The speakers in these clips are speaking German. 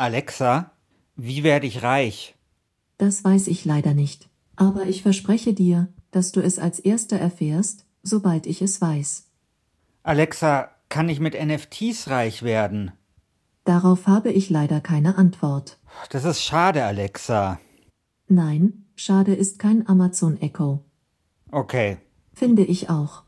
Alexa, wie werde ich reich? Das weiß ich leider nicht. Aber ich verspreche dir, dass du es als erster erfährst, sobald ich es weiß. Alexa, kann ich mit NFTs reich werden? Darauf habe ich leider keine Antwort. Das ist schade, Alexa. Nein, schade ist kein Amazon Echo. Okay. Finde ich auch.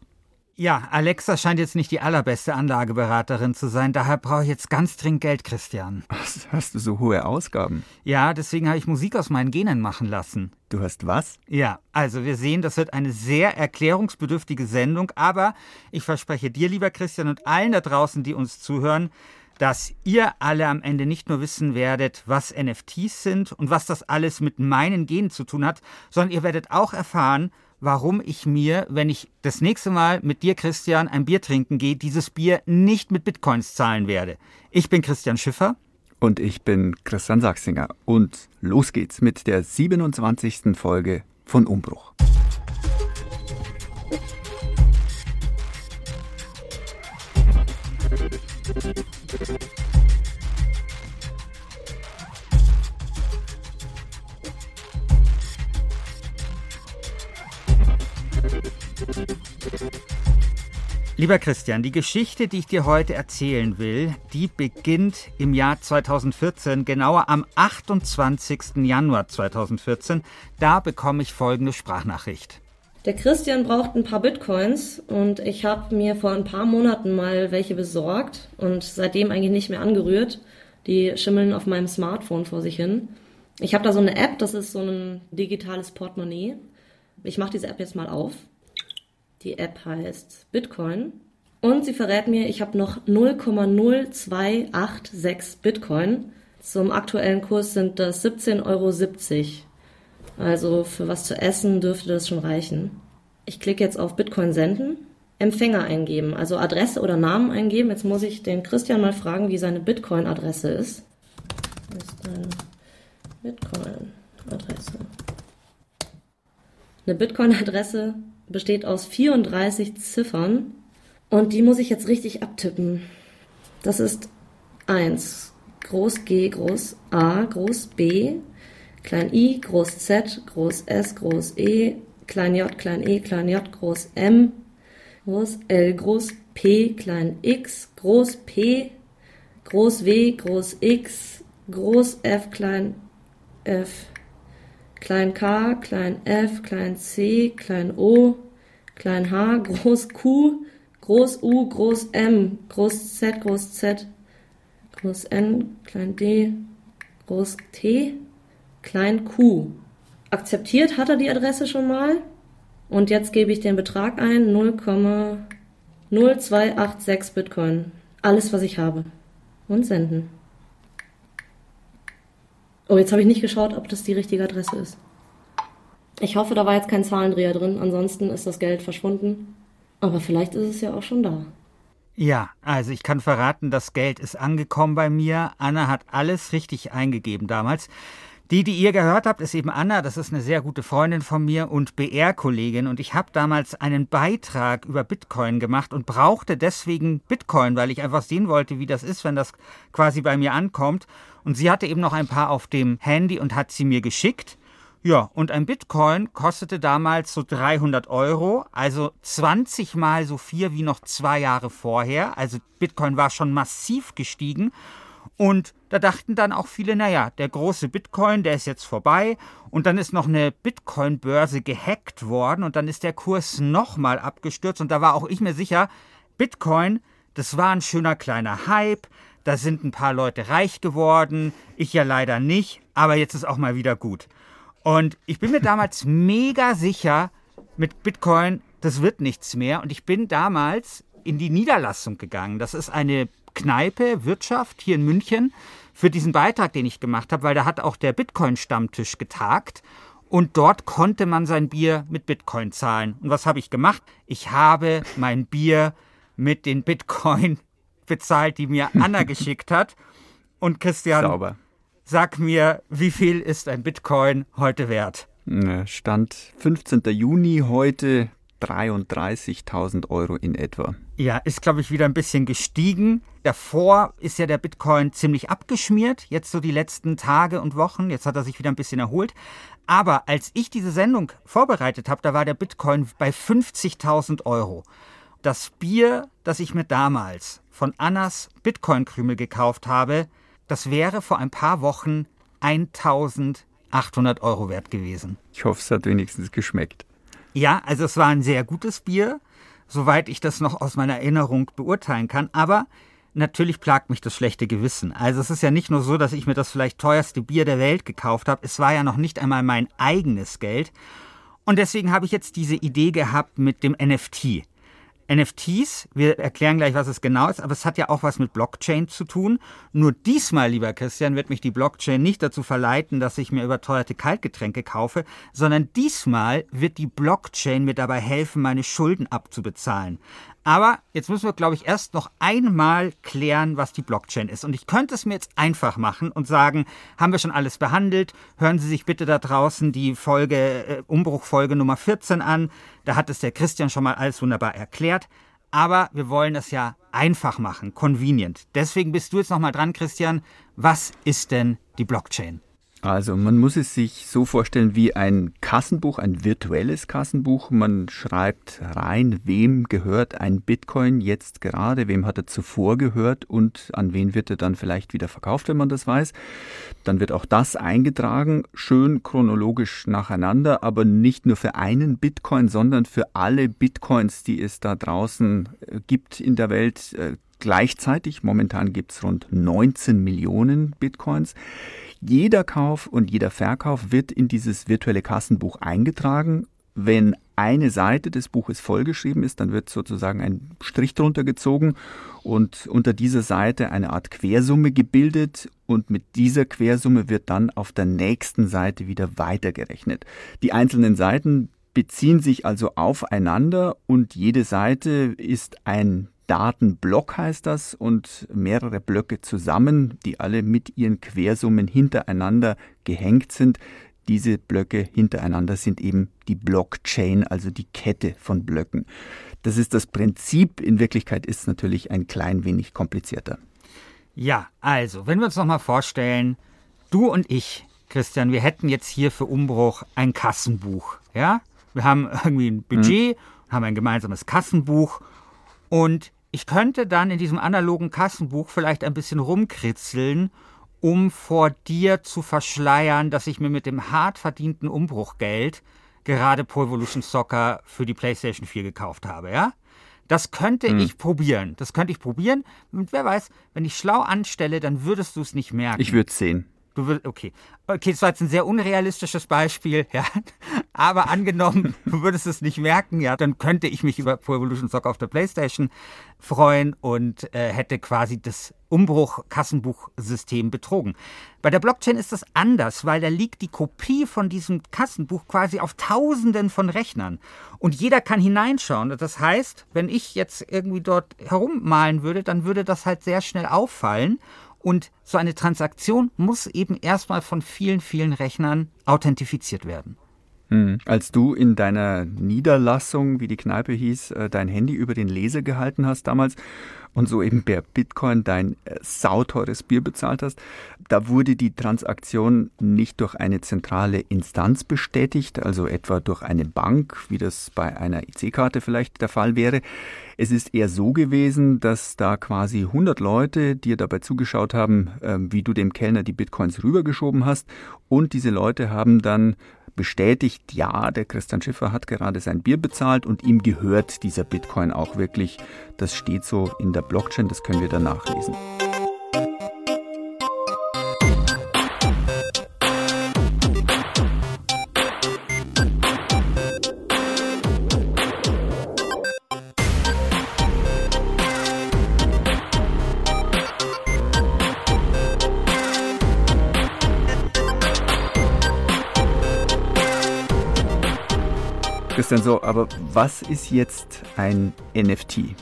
Ja, Alexa scheint jetzt nicht die allerbeste Anlageberaterin zu sein, daher brauche ich jetzt ganz dringend Geld, Christian. Was, hast du so hohe Ausgaben? Ja, deswegen habe ich Musik aus meinen Genen machen lassen. Du hast was? Ja, also wir sehen, das wird eine sehr erklärungsbedürftige Sendung, aber ich verspreche dir, lieber Christian, und allen da draußen, die uns zuhören, dass ihr alle am Ende nicht nur wissen werdet, was NFTs sind und was das alles mit meinen Genen zu tun hat, sondern ihr werdet auch erfahren, warum ich mir, wenn ich das nächste Mal mit dir, Christian, ein Bier trinken gehe, dieses Bier nicht mit Bitcoins zahlen werde. Ich bin Christian Schiffer. Und ich bin Christian Sachsinger. Und los geht's mit der 27. Folge von Umbruch. Lieber Christian, die Geschichte, die ich dir heute erzählen will, die beginnt im Jahr 2014, genauer am 28. Januar 2014. Da bekomme ich folgende Sprachnachricht. Der Christian braucht ein paar Bitcoins und ich habe mir vor ein paar Monaten mal welche besorgt und seitdem eigentlich nicht mehr angerührt. Die schimmeln auf meinem Smartphone vor sich hin. Ich habe da so eine App, das ist so ein digitales Portemonnaie. Ich mache diese App jetzt mal auf. Die App heißt Bitcoin. Und sie verrät mir, ich habe noch 0,0286 Bitcoin. Zum aktuellen Kurs sind das 17,70 Euro. Also für was zu essen dürfte das schon reichen. Ich klicke jetzt auf Bitcoin senden, Empfänger eingeben, also Adresse oder Namen eingeben. Jetzt muss ich den Christian mal fragen, wie seine Bitcoin-Adresse ist. Ist deine Bitcoin-Adresse? Eine Bitcoin-Adresse besteht aus 34 Ziffern. Und die muss ich jetzt richtig abtippen. Das ist 1, groß G, groß A, groß B, klein i, groß z, groß s, groß e, klein j, klein e, klein j, groß m, groß L, groß P, klein x, groß P, groß W, groß x, groß F, klein f, klein k, klein f, klein c, klein o, klein h, groß q, groß u, groß m, groß z, groß z, groß n, klein d, groß t, klein q. Akzeptiert hat er die Adresse schon mal. Und jetzt gebe ich den Betrag ein, 0,0286 Bitcoin. Alles, was ich habe. Und senden. Oh, jetzt habe ich nicht geschaut, ob das die richtige Adresse ist. Ich hoffe, da war jetzt kein Zahlendreher drin, ansonsten ist das Geld verschwunden. Aber vielleicht ist es ja auch schon da. Ja, also ich kann verraten, das Geld ist angekommen bei mir. Anna hat alles richtig eingegeben damals. Die, die ihr gehört habt, ist eben Anna. Das ist eine sehr gute Freundin von mir und BR-Kollegin. Und ich habe damals einen Beitrag über Bitcoin gemacht und brauchte deswegen Bitcoin, weil ich einfach sehen wollte, wie das ist, wenn das quasi bei mir ankommt. Und sie hatte eben noch ein paar auf dem Handy und hat sie mir geschickt. Ja, und ein Bitcoin kostete damals so 300 Euro, also 20 mal so viel wie noch zwei Jahre vorher. Also Bitcoin war schon massiv gestiegen. Und da dachten dann auch viele, naja, der große Bitcoin, der ist jetzt vorbei. Und dann ist noch eine Bitcoin-Börse gehackt worden und dann ist der Kurs nochmal abgestürzt. Und da war auch ich mir sicher, Bitcoin, das war ein schöner kleiner Hype. Da sind ein paar Leute reich geworden. Ich ja leider nicht. Aber jetzt ist auch mal wieder gut. Und ich bin mir damals mega sicher, mit Bitcoin, das wird nichts mehr. Und ich bin damals in die Niederlassung gegangen. Das ist eine Kneipe, Wirtschaft hier in München für diesen Beitrag, den ich gemacht habe, weil da hat auch der Bitcoin-Stammtisch getagt und dort konnte man sein Bier mit Bitcoin zahlen. Und was habe ich gemacht? Ich habe mein Bier mit den Bitcoin bezahlt, die mir Anna geschickt hat. Und Christian, Sauber. sag mir, wie viel ist ein Bitcoin heute wert? Stand 15. Juni heute 33.000 Euro in etwa. Ja, ist, glaube ich, wieder ein bisschen gestiegen. Davor ist ja der Bitcoin ziemlich abgeschmiert, jetzt so die letzten Tage und Wochen. Jetzt hat er sich wieder ein bisschen erholt. Aber als ich diese Sendung vorbereitet habe, da war der Bitcoin bei 50.000 Euro. Das Bier, das ich mir damals von Annas Bitcoin-Krümel gekauft habe, das wäre vor ein paar Wochen 1800 Euro wert gewesen. Ich hoffe, es hat wenigstens geschmeckt. Ja, also es war ein sehr gutes Bier, soweit ich das noch aus meiner Erinnerung beurteilen kann. Aber natürlich plagt mich das schlechte Gewissen. Also es ist ja nicht nur so, dass ich mir das vielleicht teuerste Bier der Welt gekauft habe. Es war ja noch nicht einmal mein eigenes Geld. Und deswegen habe ich jetzt diese Idee gehabt mit dem NFT. NFTs, wir erklären gleich, was es genau ist, aber es hat ja auch was mit Blockchain zu tun. Nur diesmal, lieber Christian, wird mich die Blockchain nicht dazu verleiten, dass ich mir überteuerte Kaltgetränke kaufe, sondern diesmal wird die Blockchain mir dabei helfen, meine Schulden abzubezahlen. Aber jetzt müssen wir, glaube ich, erst noch einmal klären, was die Blockchain ist. Und ich könnte es mir jetzt einfach machen und sagen, haben wir schon alles behandelt? Hören Sie sich bitte da draußen die Folge, äh, Umbruchfolge Nummer 14 an. Da hat es der Christian schon mal alles wunderbar erklärt. Aber wir wollen es ja einfach machen, convenient. Deswegen bist du jetzt nochmal dran, Christian. Was ist denn die Blockchain? Also man muss es sich so vorstellen wie ein Kassenbuch, ein virtuelles Kassenbuch. Man schreibt rein, wem gehört ein Bitcoin jetzt gerade, wem hat er zuvor gehört und an wen wird er dann vielleicht wieder verkauft, wenn man das weiß. Dann wird auch das eingetragen, schön chronologisch nacheinander, aber nicht nur für einen Bitcoin, sondern für alle Bitcoins, die es da draußen äh, gibt in der Welt äh, gleichzeitig. Momentan gibt es rund 19 Millionen Bitcoins. Jeder Kauf und jeder Verkauf wird in dieses virtuelle Kassenbuch eingetragen. Wenn eine Seite des Buches vollgeschrieben ist, dann wird sozusagen ein Strich drunter gezogen und unter dieser Seite eine Art Quersumme gebildet und mit dieser Quersumme wird dann auf der nächsten Seite wieder weitergerechnet. Die einzelnen Seiten beziehen sich also aufeinander und jede Seite ist ein Datenblock heißt das und mehrere Blöcke zusammen, die alle mit ihren Quersummen hintereinander gehängt sind. Diese Blöcke hintereinander sind eben die Blockchain, also die Kette von Blöcken. Das ist das Prinzip. In Wirklichkeit ist es natürlich ein klein wenig komplizierter. Ja, also, wenn wir uns nochmal vorstellen, du und ich, Christian, wir hätten jetzt hier für Umbruch ein Kassenbuch. Ja? Wir haben irgendwie ein Budget, mhm. haben ein gemeinsames Kassenbuch und ich könnte dann in diesem analogen Kassenbuch vielleicht ein bisschen rumkritzeln, um vor dir zu verschleiern, dass ich mir mit dem hart verdienten Umbruchgeld gerade Pro Evolution Soccer für die PlayStation 4 gekauft habe, ja? Das könnte hm. ich probieren. Das könnte ich probieren. Und wer weiß, wenn ich schlau anstelle, dann würdest du es nicht merken. Ich würde es sehen. Du würdest, okay. Okay, das war jetzt ein sehr unrealistisches Beispiel, ja. Aber angenommen, du würdest es nicht merken, ja, dann könnte ich mich über Pro Evolution Soccer auf der Playstation freuen und äh, hätte quasi das Umbruch-Kassenbuchsystem betrogen. Bei der Blockchain ist das anders, weil da liegt die Kopie von diesem Kassenbuch quasi auf Tausenden von Rechnern. Und jeder kann hineinschauen. Das heißt, wenn ich jetzt irgendwie dort herummalen würde, dann würde das halt sehr schnell auffallen. Und so eine Transaktion muss eben erstmal von vielen, vielen Rechnern authentifiziert werden. Hm. Als du in deiner Niederlassung, wie die Kneipe hieß, äh, dein Handy über den Leser gehalten hast damals und so eben per Bitcoin dein äh, sauteures Bier bezahlt hast, da wurde die Transaktion nicht durch eine zentrale Instanz bestätigt, also etwa durch eine Bank, wie das bei einer IC-Karte vielleicht der Fall wäre. Es ist eher so gewesen, dass da quasi 100 Leute dir dabei zugeschaut haben, äh, wie du dem Kellner die Bitcoins rübergeschoben hast und diese Leute haben dann bestätigt, ja, der Christian Schiffer hat gerade sein Bier bezahlt und ihm gehört dieser Bitcoin auch wirklich. Das steht so in der Blockchain, das können wir dann nachlesen. Christian, so, aber was ist jetzt ein NFT?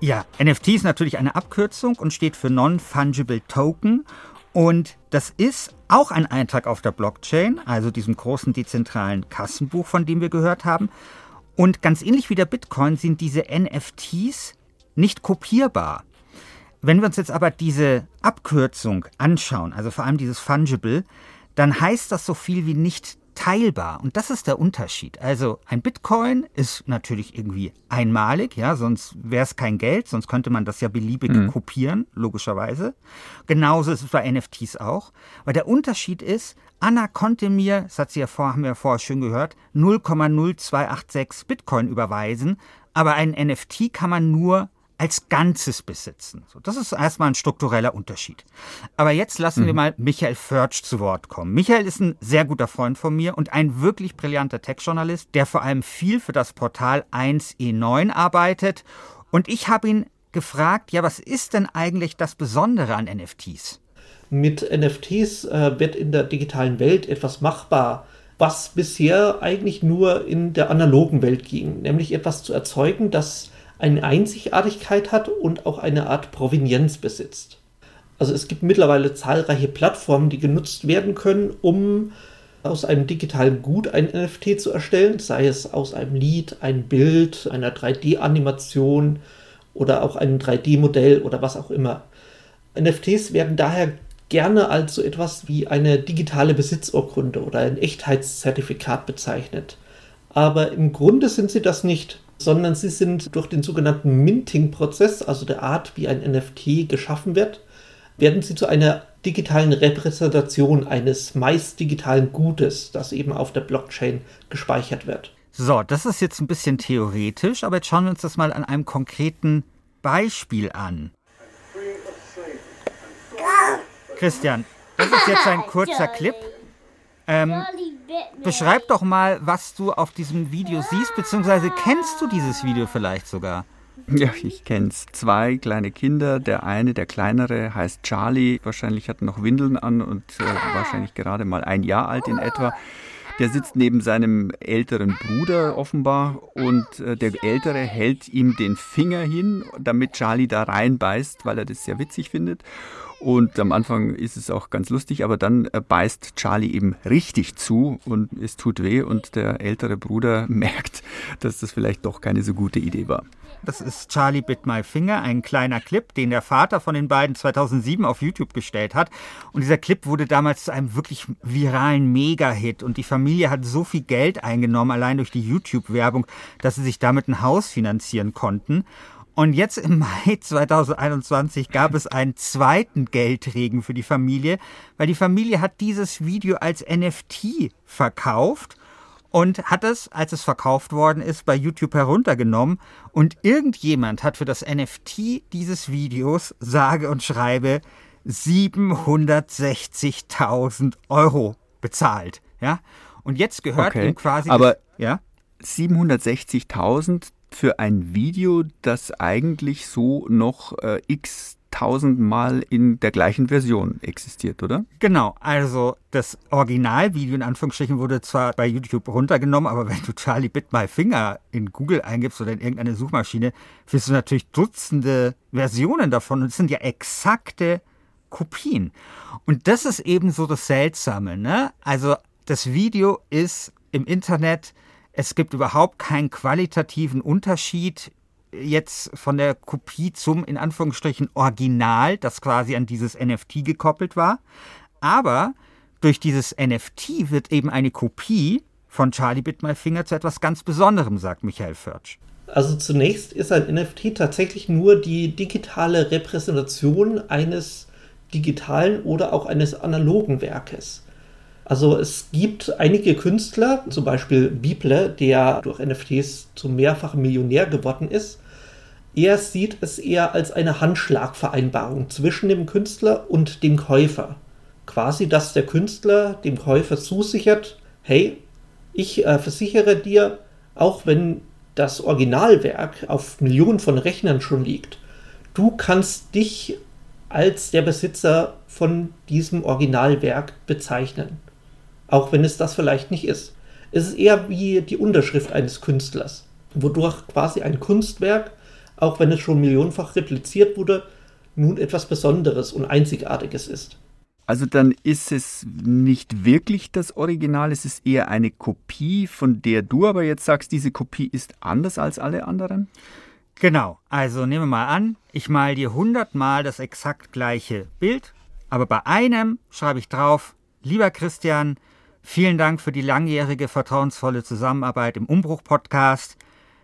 Ja, NFT ist natürlich eine Abkürzung und steht für Non-Fungible Token. Und das ist auch ein Eintrag auf der Blockchain, also diesem großen dezentralen Kassenbuch, von dem wir gehört haben. Und ganz ähnlich wie der Bitcoin sind diese NFTs nicht kopierbar. Wenn wir uns jetzt aber diese Abkürzung anschauen, also vor allem dieses Fungible, dann heißt das so viel wie nicht teilbar. Und das ist der Unterschied. Also ein Bitcoin ist natürlich irgendwie einmalig, ja, sonst wäre es kein Geld, sonst könnte man das ja beliebig mhm. kopieren, logischerweise. Genauso ist es bei NFTs auch. Weil der Unterschied ist, Anna konnte mir, das hat sie ja vor, haben wir ja vorher schön gehört, 0,0286 Bitcoin überweisen, aber ein NFT kann man nur als Ganzes besitzen. So, das ist erstmal ein struktureller Unterschied. Aber jetzt lassen mhm. wir mal Michael Förtsch zu Wort kommen. Michael ist ein sehr guter Freund von mir und ein wirklich brillanter Tech-Journalist, der vor allem viel für das Portal 1E9 arbeitet. Und ich habe ihn gefragt, ja, was ist denn eigentlich das Besondere an NFTs? Mit NFTs äh, wird in der digitalen Welt etwas machbar, was bisher eigentlich nur in der analogen Welt ging, nämlich etwas zu erzeugen, das eine Einzigartigkeit hat und auch eine Art Provenienz besitzt. Also es gibt mittlerweile zahlreiche Plattformen, die genutzt werden können, um aus einem digitalen Gut ein NFT zu erstellen, sei es aus einem Lied, ein Bild, einer 3D-Animation oder auch einem 3D-Modell oder was auch immer. NFTs werden daher gerne als so etwas wie eine digitale Besitzurkunde oder ein Echtheitszertifikat bezeichnet. Aber im Grunde sind sie das nicht sondern sie sind durch den sogenannten Minting-Prozess, also der Art, wie ein NFT geschaffen wird, werden sie zu einer digitalen Repräsentation eines meist digitalen Gutes, das eben auf der Blockchain gespeichert wird. So, das ist jetzt ein bisschen theoretisch, aber jetzt schauen wir uns das mal an einem konkreten Beispiel an. Christian, das ist jetzt ein kurzer Clip. Ähm, beschreib doch mal, was du auf diesem Video siehst, beziehungsweise kennst du dieses Video vielleicht sogar? Ja, ich kenn's. Zwei kleine Kinder. Der eine, der kleinere, heißt Charlie. Wahrscheinlich hat noch Windeln an und äh, wahrscheinlich gerade mal ein Jahr alt in etwa. Der sitzt neben seinem älteren Bruder offenbar und äh, der Ältere hält ihm den Finger hin, damit Charlie da reinbeißt, weil er das sehr witzig findet. Und am Anfang ist es auch ganz lustig, aber dann äh, beißt Charlie eben richtig zu und es tut weh und der ältere Bruder merkt, dass das vielleicht doch keine so gute Idee war. Das ist Charlie Bit My Finger, ein kleiner Clip, den der Vater von den beiden 2007 auf YouTube gestellt hat. Und dieser Clip wurde damals zu einem wirklich viralen Mega-Hit. Und die Familie hat so viel Geld eingenommen, allein durch die YouTube-Werbung, dass sie sich damit ein Haus finanzieren konnten. Und jetzt im Mai 2021 gab es einen zweiten Geldregen für die Familie, weil die Familie hat dieses Video als NFT verkauft und hat es, als es verkauft worden ist, bei YouTube heruntergenommen. Und irgendjemand hat für das NFT dieses Videos, sage und schreibe, 760.000 Euro bezahlt. Ja? Und jetzt gehört okay. ihm quasi. Aber ja? 760.000 für ein Video, das eigentlich so noch äh, x tausendmal in der gleichen Version existiert, oder? Genau, also das Originalvideo in Anführungsstrichen wurde zwar bei YouTube runtergenommen, aber wenn du Charlie Bit My Finger in Google eingibst oder in irgendeine Suchmaschine, findest du natürlich Dutzende Versionen davon und es sind ja exakte Kopien. Und das ist eben so das Seltsame, ne? Also das Video ist im Internet es gibt überhaupt keinen qualitativen Unterschied jetzt von der Kopie zum in Anführungsstrichen Original, das quasi an dieses NFT gekoppelt war. Aber durch dieses NFT wird eben eine Kopie von Charlie Bit My Finger zu etwas ganz Besonderem, sagt Michael Förtsch. Also zunächst ist ein NFT tatsächlich nur die digitale Repräsentation eines digitalen oder auch eines analogen Werkes. Also es gibt einige Künstler, zum Beispiel Bible, der durch NFTs zum mehrfachen Millionär geworden ist. Er sieht es eher als eine Handschlagvereinbarung zwischen dem Künstler und dem Käufer. Quasi, dass der Künstler dem Käufer zusichert, hey, ich äh, versichere dir, auch wenn das Originalwerk auf Millionen von Rechnern schon liegt, du kannst dich als der Besitzer von diesem Originalwerk bezeichnen auch wenn es das vielleicht nicht ist. Es ist eher wie die Unterschrift eines Künstlers, wodurch quasi ein Kunstwerk, auch wenn es schon millionenfach repliziert wurde, nun etwas Besonderes und Einzigartiges ist. Also dann ist es nicht wirklich das Original, es ist eher eine Kopie, von der du aber jetzt sagst, diese Kopie ist anders als alle anderen? Genau, also nehmen wir mal an, ich mal dir hundertmal das exakt gleiche Bild, aber bei einem schreibe ich drauf, lieber Christian, vielen Dank für die langjährige vertrauensvolle Zusammenarbeit im Umbruch-Podcast.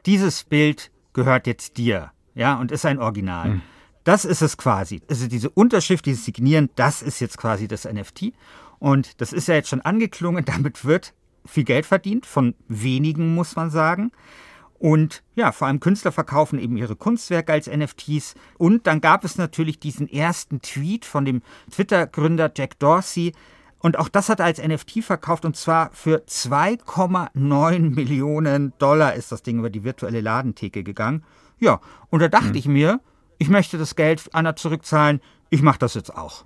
Dieses Bild gehört jetzt dir, ja, und ist ein Original. Mhm. Das ist es quasi. Also diese Unterschrift, dieses Signieren, das ist jetzt quasi das NFT. Und das ist ja jetzt schon angeklungen, damit wird viel Geld verdient, von wenigen muss man sagen. Und ja, vor allem Künstler verkaufen eben ihre Kunstwerke als NFTs. Und dann gab es natürlich diesen ersten Tweet von dem Twitter-Gründer Jack Dorsey. Und auch das hat er als NFT verkauft und zwar für 2,9 Millionen Dollar ist das Ding über die virtuelle Ladentheke gegangen. Ja, und da dachte hm. ich mir, ich möchte das Geld Anna zurückzahlen, ich mache das jetzt auch.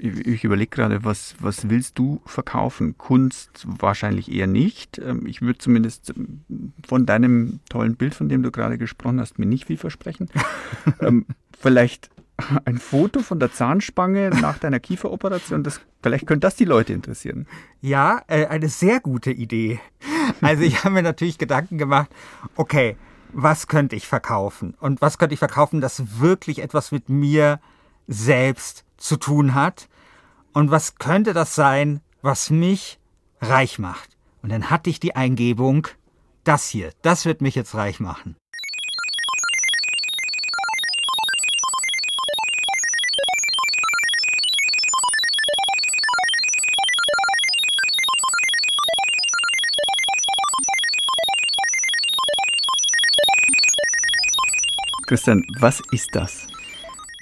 Ich überlege gerade, was, was willst du verkaufen? Kunst wahrscheinlich eher nicht. Ähm, ich würde zumindest ähm, von deinem tollen Bild, von dem du gerade gesprochen hast, mir nicht viel versprechen. Ähm, vielleicht ein Foto von der Zahnspange nach deiner Kieferoperation. Das, vielleicht könnte das die Leute interessieren. Ja, äh, eine sehr gute Idee. Also ich habe mir natürlich Gedanken gemacht, okay, was könnte ich verkaufen? Und was könnte ich verkaufen, das wirklich etwas mit mir selbst zu tun hat und was könnte das sein, was mich reich macht. Und dann hatte ich die Eingebung, das hier, das wird mich jetzt reich machen. Christian, was ist das?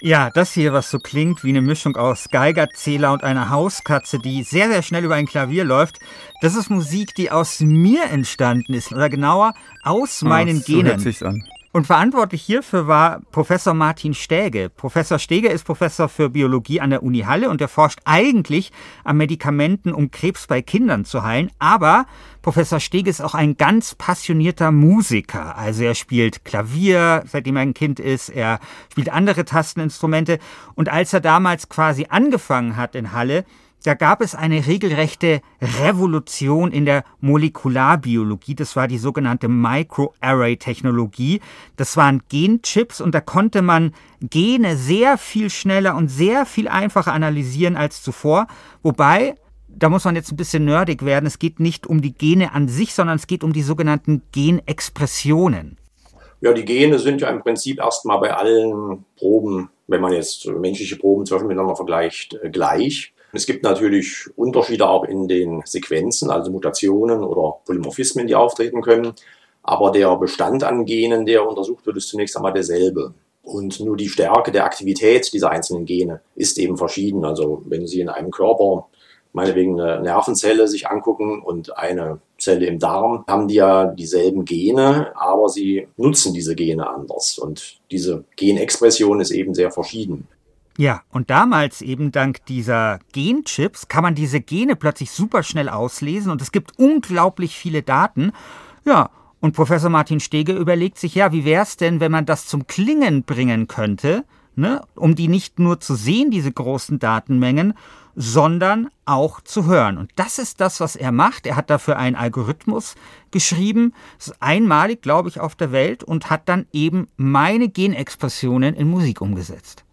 Ja, das hier, was so klingt wie eine Mischung aus Geigerzähler und einer Hauskatze, die sehr, sehr schnell über ein Klavier läuft, das ist Musik, die aus mir entstanden ist. Oder genauer, aus meinen oh, so Genen. Hört sich's an. Und verantwortlich hierfür war Professor Martin Stäge. Professor Stäge ist Professor für Biologie an der Uni Halle und er forscht eigentlich an Medikamenten, um Krebs bei Kindern zu heilen. Aber Professor Stäge ist auch ein ganz passionierter Musiker. Also er spielt Klavier, seitdem er ein Kind ist. Er spielt andere Tasteninstrumente. Und als er damals quasi angefangen hat in Halle, da gab es eine regelrechte Revolution in der Molekularbiologie. Das war die sogenannte Microarray-Technologie. Das waren Genchips und da konnte man Gene sehr viel schneller und sehr viel einfacher analysieren als zuvor. Wobei, da muss man jetzt ein bisschen nerdig werden. Es geht nicht um die Gene an sich, sondern es geht um die sogenannten Genexpressionen. Ja, die Gene sind ja im Prinzip erstmal bei allen Proben, wenn man jetzt menschliche Proben zum Beispiel miteinander vergleicht, äh, gleich. Es gibt natürlich Unterschiede auch in den Sequenzen, also Mutationen oder Polymorphismen, die auftreten können. Aber der Bestand an Genen, der untersucht wird, ist zunächst einmal derselbe. Und nur die Stärke der Aktivität dieser einzelnen Gene ist eben verschieden. Also wenn Sie in einem Körper meinetwegen eine Nervenzelle sich angucken und eine Zelle im Darm, haben die ja dieselben Gene, aber sie nutzen diese Gene anders. Und diese Genexpression ist eben sehr verschieden. Ja, und damals eben dank dieser Genchips kann man diese Gene plötzlich super schnell auslesen und es gibt unglaublich viele Daten. Ja, und Professor Martin Stege überlegt sich, ja, wie wäre es denn, wenn man das zum Klingen bringen könnte, ne, um die nicht nur zu sehen, diese großen Datenmengen, sondern auch zu hören. Und das ist das, was er macht. Er hat dafür einen Algorithmus geschrieben, ist einmalig, glaube ich, auf der Welt und hat dann eben meine Genexpressionen in Musik umgesetzt.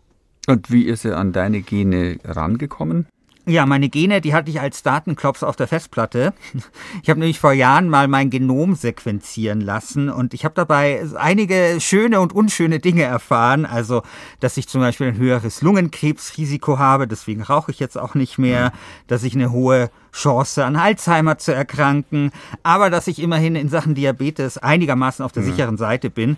Und wie ist er an deine Gene rangekommen? Ja, meine Gene, die hatte ich als Datenklops auf der Festplatte. Ich habe nämlich vor Jahren mal mein Genom sequenzieren lassen und ich habe dabei einige schöne und unschöne Dinge erfahren. Also, dass ich zum Beispiel ein höheres Lungenkrebsrisiko habe, deswegen rauche ich jetzt auch nicht mehr, dass ich eine hohe Chance an Alzheimer zu erkranken, aber dass ich immerhin in Sachen Diabetes einigermaßen auf der sicheren Seite bin.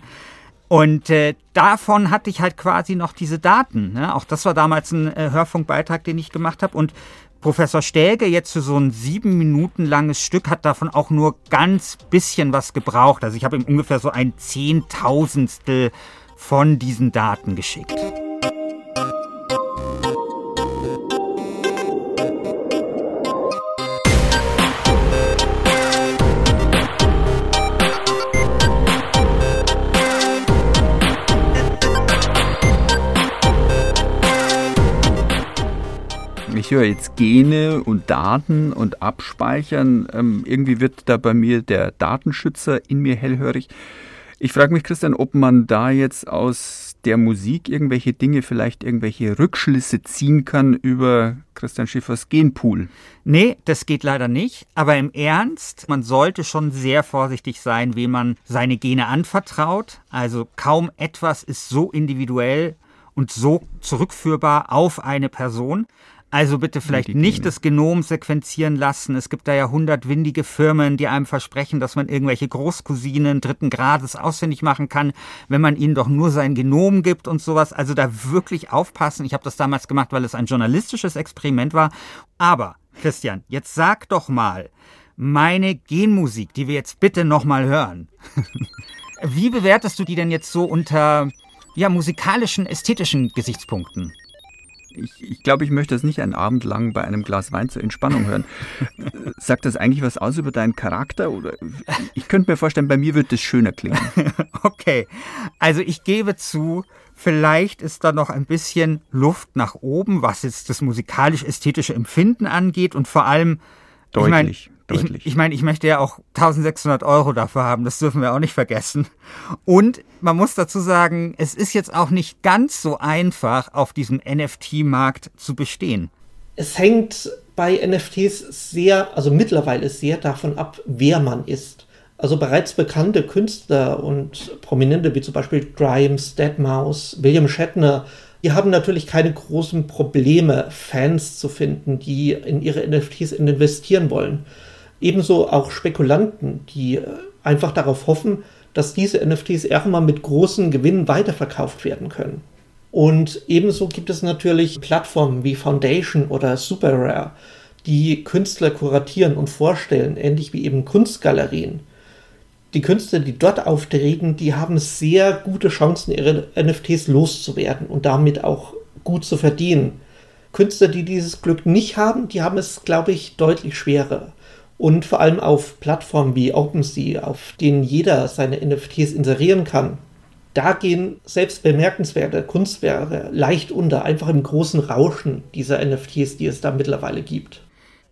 Und äh, davon hatte ich halt quasi noch diese Daten. Ne? Auch das war damals ein äh, Hörfunkbeitrag, den ich gemacht habe. Und Professor Stäge jetzt für so ein sieben Minuten langes Stück hat davon auch nur ganz bisschen was gebraucht. Also ich habe ihm ungefähr so ein Zehntausendstel von diesen Daten geschickt. Ich höre jetzt Gene und Daten und Abspeichern. Ähm, irgendwie wird da bei mir der Datenschützer in mir hellhörig. Ich frage mich, Christian, ob man da jetzt aus der Musik irgendwelche Dinge, vielleicht irgendwelche Rückschlüsse ziehen kann über Christian Schiffers Genpool. Nee, das geht leider nicht. Aber im Ernst, man sollte schon sehr vorsichtig sein, wem man seine Gene anvertraut. Also kaum etwas ist so individuell und so zurückführbar auf eine Person. Also bitte vielleicht nicht das Genom sequenzieren lassen. Es gibt da ja hundert windige Firmen, die einem versprechen, dass man irgendwelche Großcousinen dritten Grades ausfindig machen kann, wenn man ihnen doch nur sein Genom gibt und sowas. Also da wirklich aufpassen. Ich habe das damals gemacht, weil es ein journalistisches Experiment war. Aber, Christian, jetzt sag doch mal, meine Genmusik, die wir jetzt bitte nochmal hören. Wie bewertest du die denn jetzt so unter ja, musikalischen, ästhetischen Gesichtspunkten? Ich, ich glaube, ich möchte das nicht einen Abend lang bei einem Glas Wein zur Entspannung hören. Sagt das eigentlich was aus über deinen Charakter? Oder ich könnte mir vorstellen, bei mir wird das schöner klingen. okay, also ich gebe zu, vielleicht ist da noch ein bisschen Luft nach oben, was jetzt das musikalisch-ästhetische Empfinden angeht und vor allem deutlich. Ich mein, deutlich. Ich, ich meine, ich möchte ja auch 1600 Euro dafür haben, das dürfen wir auch nicht vergessen. Und man muss dazu sagen, es ist jetzt auch nicht ganz so einfach, auf diesem NFT-Markt zu bestehen. Es hängt bei NFTs sehr, also mittlerweile sehr davon ab, wer man ist. Also bereits bekannte Künstler und Prominente wie zum Beispiel Grimes, Deadmau5, William Shatner, die haben natürlich keine großen Probleme, Fans zu finden, die in ihre NFTs investieren wollen. Ebenso auch Spekulanten, die äh, einfach darauf hoffen, dass diese NFTs irgendwann mit großen Gewinnen weiterverkauft werden können. Und ebenso gibt es natürlich Plattformen wie Foundation oder SuperRare, die Künstler kuratieren und vorstellen, ähnlich wie eben Kunstgalerien. Die Künstler, die dort auftreten, die haben sehr gute Chancen, ihre NFTs loszuwerden und damit auch gut zu verdienen. Künstler, die dieses Glück nicht haben, die haben es, glaube ich, deutlich schwerer und vor allem auf Plattformen wie OpenSea, auf denen jeder seine NFTs inserieren kann. Da gehen selbst bemerkenswerte Kunstwerke leicht unter, einfach im großen Rauschen dieser NFTs, die es da mittlerweile gibt.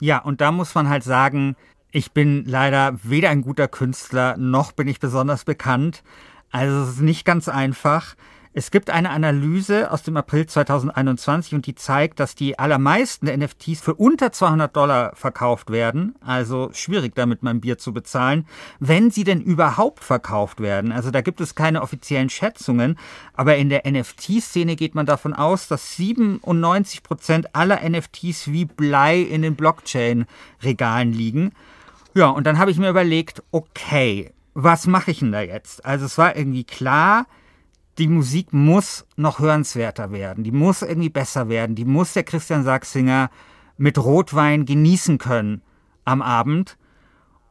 Ja, und da muss man halt sagen, ich bin leider weder ein guter Künstler noch bin ich besonders bekannt. Also es ist nicht ganz einfach. Es gibt eine Analyse aus dem April 2021 und die zeigt, dass die allermeisten NFTs für unter 200 Dollar verkauft werden. Also schwierig damit mein Bier zu bezahlen, wenn sie denn überhaupt verkauft werden. Also da gibt es keine offiziellen Schätzungen, aber in der NFT-Szene geht man davon aus, dass 97 Prozent aller NFTs wie Blei in den Blockchain-Regalen liegen. Ja, und dann habe ich mir überlegt, okay, was mache ich denn da jetzt? Also es war irgendwie klar, die Musik muss noch hörenswerter werden, die muss irgendwie besser werden, die muss der Christian Sachsinger mit Rotwein genießen können am Abend.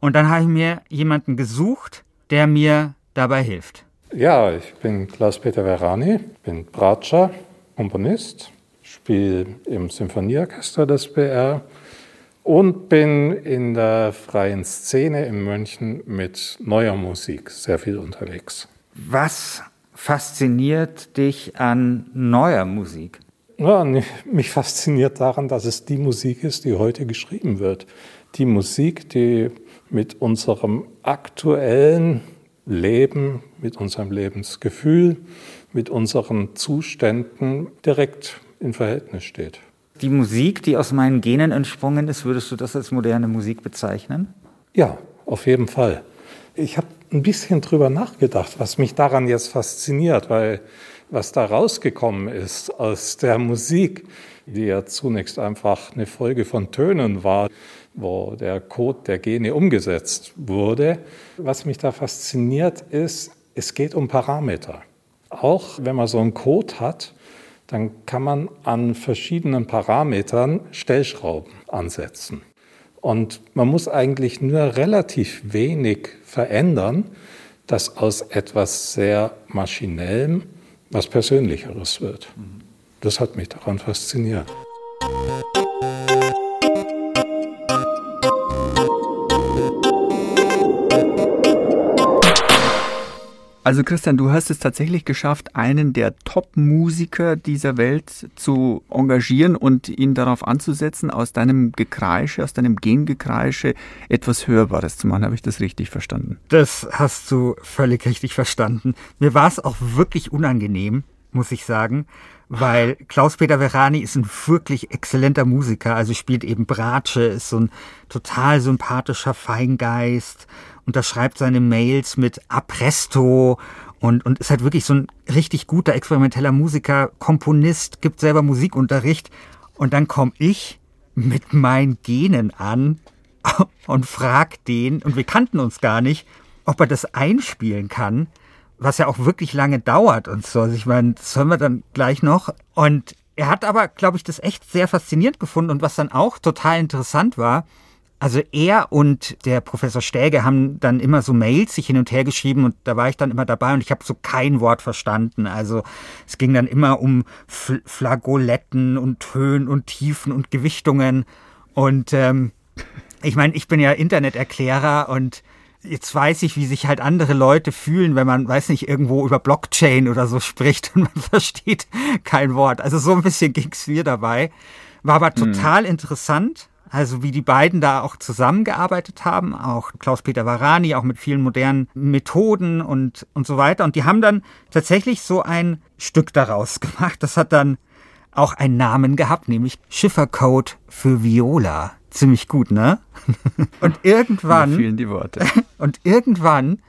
Und dann habe ich mir jemanden gesucht, der mir dabei hilft. Ja, ich bin Klaus-Peter Verani, bin Bratscher, Komponist, spiele im Symphonieorchester des BR und bin in der freien Szene in München mit neuer Musik sehr viel unterwegs. Was fasziniert dich an neuer Musik? Ja, mich fasziniert daran, dass es die Musik ist, die heute geschrieben wird. Die Musik, die mit unserem aktuellen Leben, mit unserem Lebensgefühl, mit unseren Zuständen direkt in Verhältnis steht. Die Musik, die aus meinen Genen entsprungen ist, würdest du das als moderne Musik bezeichnen? Ja, auf jeden Fall. Ich habe ein bisschen drüber nachgedacht, was mich daran jetzt fasziniert, weil was da rausgekommen ist aus der Musik, die ja zunächst einfach eine Folge von Tönen war, wo der Code der Gene umgesetzt wurde. Was mich da fasziniert ist, es geht um Parameter. Auch wenn man so einen Code hat, dann kann man an verschiedenen Parametern Stellschrauben ansetzen. Und man muss eigentlich nur relativ wenig verändern, dass aus etwas sehr Maschinellem was Persönlicheres wird. Das hat mich daran fasziniert. Also Christian, du hast es tatsächlich geschafft, einen der Top-Musiker dieser Welt zu engagieren und ihn darauf anzusetzen, aus deinem Gekreische, aus deinem Gengekreische etwas Hörbares zu machen. Habe ich das richtig verstanden? Das hast du völlig richtig verstanden. Mir war es auch wirklich unangenehm, muss ich sagen, weil Klaus-Peter Verani ist ein wirklich exzellenter Musiker, also spielt eben Bratsche, ist so ein total sympathischer Feingeist, unterschreibt seine Mails mit Apresto und, und ist halt wirklich so ein richtig guter experimenteller Musiker, Komponist, gibt selber Musikunterricht und dann komme ich mit meinen Genen an und frag den, und wir kannten uns gar nicht, ob er das einspielen kann was ja auch wirklich lange dauert und so. Also ich meine, das hören wir dann gleich noch. Und er hat aber, glaube ich, das echt sehr faszinierend gefunden und was dann auch total interessant war, also er und der Professor Stäge haben dann immer so Mails sich hin und her geschrieben und da war ich dann immer dabei und ich habe so kein Wort verstanden. Also es ging dann immer um Fl Flagoletten und Höhen und Tiefen und Gewichtungen. Und ähm, ich meine, ich bin ja Interneterklärer und jetzt weiß ich, wie sich halt andere Leute fühlen, wenn man, weiß nicht, irgendwo über Blockchain oder so spricht und man versteht kein Wort. Also so ein bisschen ging's mir dabei. War aber mhm. total mhm. interessant. Also wie die beiden da auch zusammengearbeitet haben, auch Klaus-Peter Varani, auch mit vielen modernen Methoden und, und so weiter. Und die haben dann tatsächlich so ein Stück daraus gemacht. Das hat dann auch einen Namen gehabt, nämlich Schiffercode für Viola ziemlich gut, ne? Und irgendwann. Mir fehlen die Worte. Und irgendwann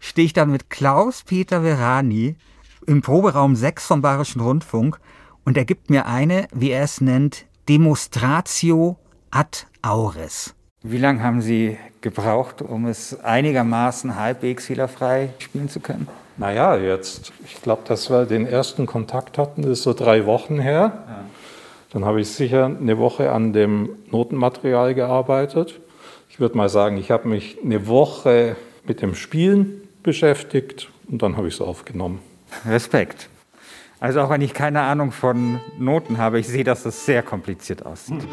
stehe ich dann mit Klaus-Peter Verani im Proberaum 6 vom Bayerischen Rundfunk und er gibt mir eine, wie er es nennt, Demonstratio ad aures. Wie lange haben Sie gebraucht, um es einigermaßen halbwegs fehlerfrei spielen zu können? Naja, jetzt, ich glaube, dass wir den ersten Kontakt hatten, das ist so drei Wochen her. Ja. Dann habe ich sicher eine Woche an dem Notenmaterial gearbeitet. Ich würde mal sagen, ich habe mich eine Woche mit dem Spielen beschäftigt und dann habe ich es aufgenommen. Respekt. Also auch wenn ich keine Ahnung von Noten habe, ich sehe, dass das sehr kompliziert aussieht.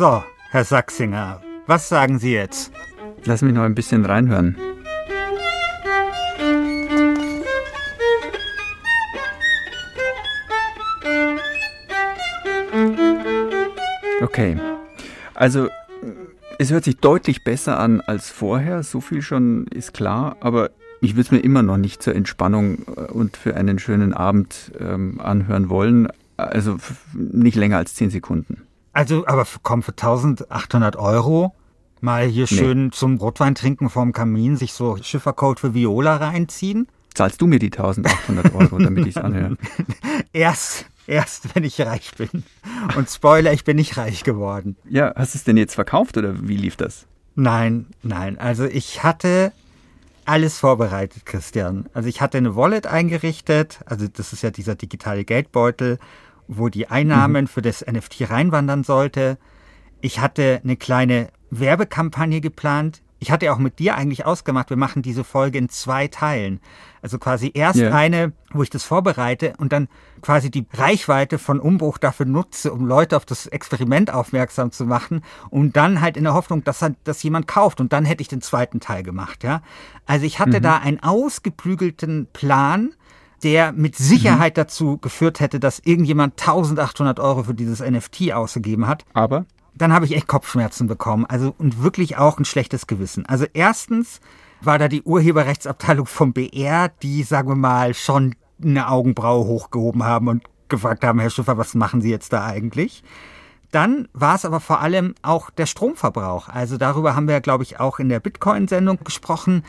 So, Herr Sachsinger, was sagen Sie jetzt? Lass mich noch ein bisschen reinhören. Okay. Also, es hört sich deutlich besser an als vorher, so viel schon ist klar, aber ich würde es mir immer noch nicht zur Entspannung äh, und für einen schönen Abend ähm, anhören wollen. Also nicht länger als 10 Sekunden. Also, aber komm, für 1800 Euro Mal hier nee. schön zum Rotwein trinken vorm Kamin, sich so Schiffercode für Viola reinziehen. Zahlst du mir die 1800 Euro, damit ich es anhöre? erst, erst, wenn ich reich bin. Und Spoiler, ich bin nicht reich geworden. Ja, hast du es denn jetzt verkauft oder wie lief das? Nein, nein. Also ich hatte alles vorbereitet, Christian. Also ich hatte eine Wallet eingerichtet. Also das ist ja dieser digitale Geldbeutel, wo die Einnahmen mhm. für das NFT reinwandern sollte. Ich hatte eine kleine Werbekampagne geplant. Ich hatte auch mit dir eigentlich ausgemacht, wir machen diese Folge in zwei Teilen. Also quasi erst yeah. eine, wo ich das vorbereite und dann quasi die Reichweite von Umbruch dafür nutze, um Leute auf das Experiment aufmerksam zu machen und dann halt in der Hoffnung, dass das jemand kauft und dann hätte ich den zweiten Teil gemacht, ja. Also ich hatte mhm. da einen ausgeklügelten Plan, der mit Sicherheit mhm. dazu geführt hätte, dass irgendjemand 1800 Euro für dieses NFT ausgegeben hat. Aber? Dann habe ich echt Kopfschmerzen bekommen. Also und wirklich auch ein schlechtes Gewissen. Also erstens war da die Urheberrechtsabteilung vom BR, die, sagen wir mal, schon eine Augenbraue hochgehoben haben und gefragt haben, Herr Schiffer, was machen Sie jetzt da eigentlich? Dann war es aber vor allem auch der Stromverbrauch. Also darüber haben wir, glaube ich, auch in der Bitcoin-Sendung gesprochen.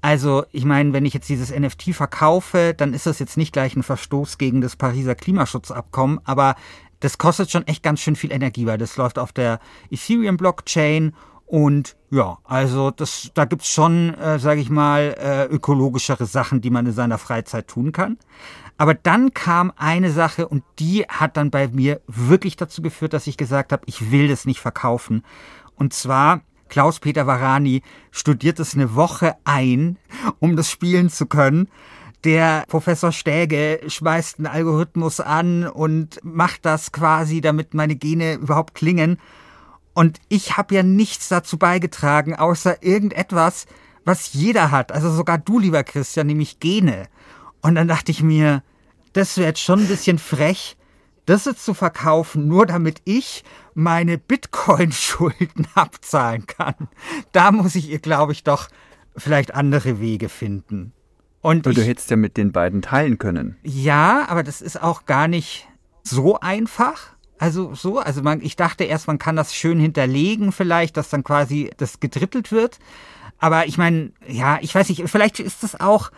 Also ich meine, wenn ich jetzt dieses NFT verkaufe, dann ist das jetzt nicht gleich ein Verstoß gegen das Pariser Klimaschutzabkommen, aber das kostet schon echt ganz schön viel Energie, weil das läuft auf der Ethereum-Blockchain und ja, also das, da gibt's schon, äh, sage ich mal, äh, ökologischere Sachen, die man in seiner Freizeit tun kann. Aber dann kam eine Sache und die hat dann bei mir wirklich dazu geführt, dass ich gesagt habe, ich will das nicht verkaufen. Und zwar Klaus-Peter Varani studiert es eine Woche ein, um das spielen zu können der Professor Stäge schmeißt einen Algorithmus an und macht das quasi, damit meine Gene überhaupt klingen. Und ich habe ja nichts dazu beigetragen, außer irgendetwas, was jeder hat. Also sogar du, lieber Christian, nämlich Gene. Und dann dachte ich mir, das wäre jetzt schon ein bisschen frech, das jetzt zu verkaufen, nur damit ich meine Bitcoin-Schulden abzahlen kann. Da muss ich ihr, glaube ich, doch vielleicht andere Wege finden. Und ich, du hättest ja mit den beiden teilen können. Ja, aber das ist auch gar nicht so einfach. Also so, also man, ich dachte erst, man kann das schön hinterlegen, vielleicht, dass dann quasi das gedrittelt wird. Aber ich meine, ja, ich weiß nicht, vielleicht ist es auch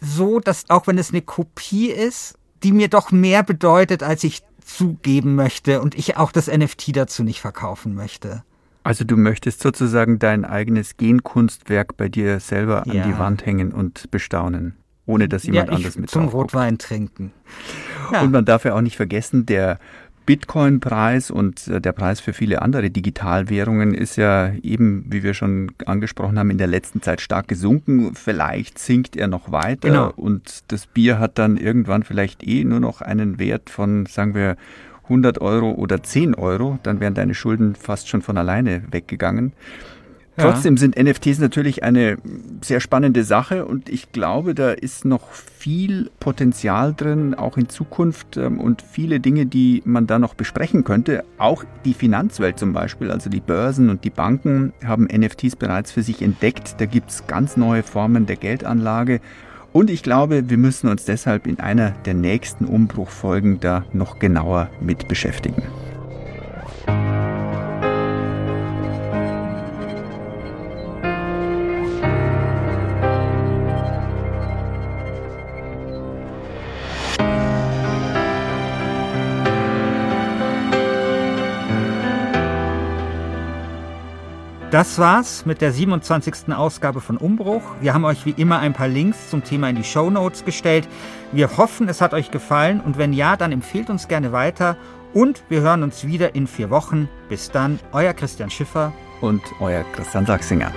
so, dass auch wenn es eine Kopie ist, die mir doch mehr bedeutet, als ich zugeben möchte und ich auch das NFT dazu nicht verkaufen möchte. Also du möchtest sozusagen dein eigenes Genkunstwerk bei dir selber ja. an die Wand hängen und bestaunen, ohne dass jemand ja, anderes mit zum Rotwein trinken. Ja. Und man darf ja auch nicht vergessen, der Bitcoin-Preis und äh, der Preis für viele andere Digitalwährungen ist ja eben, wie wir schon angesprochen haben, in der letzten Zeit stark gesunken. Vielleicht sinkt er noch weiter genau. und das Bier hat dann irgendwann vielleicht eh nur noch einen Wert von, sagen wir, 100 Euro oder 10 Euro, dann wären deine Schulden fast schon von alleine weggegangen. Ja. Trotzdem sind NFTs natürlich eine sehr spannende Sache und ich glaube, da ist noch viel Potenzial drin, auch in Zukunft ähm, und viele Dinge, die man da noch besprechen könnte. Auch die Finanzwelt zum Beispiel, also die Börsen und die Banken haben NFTs bereits für sich entdeckt. Da gibt es ganz neue Formen der Geldanlage und ich glaube, wir müssen uns deshalb in einer der nächsten Umbruchfolgen da noch genauer mit beschäftigen. Das war's mit der 27. Ausgabe von Umbruch. Wir haben euch wie immer ein paar Links zum Thema in die Show Notes gestellt. Wir hoffen, es hat euch gefallen und wenn ja, dann empfehlt uns gerne weiter und wir hören uns wieder in vier Wochen. Bis dann, euer Christian Schiffer und euer Christian Sachsinger.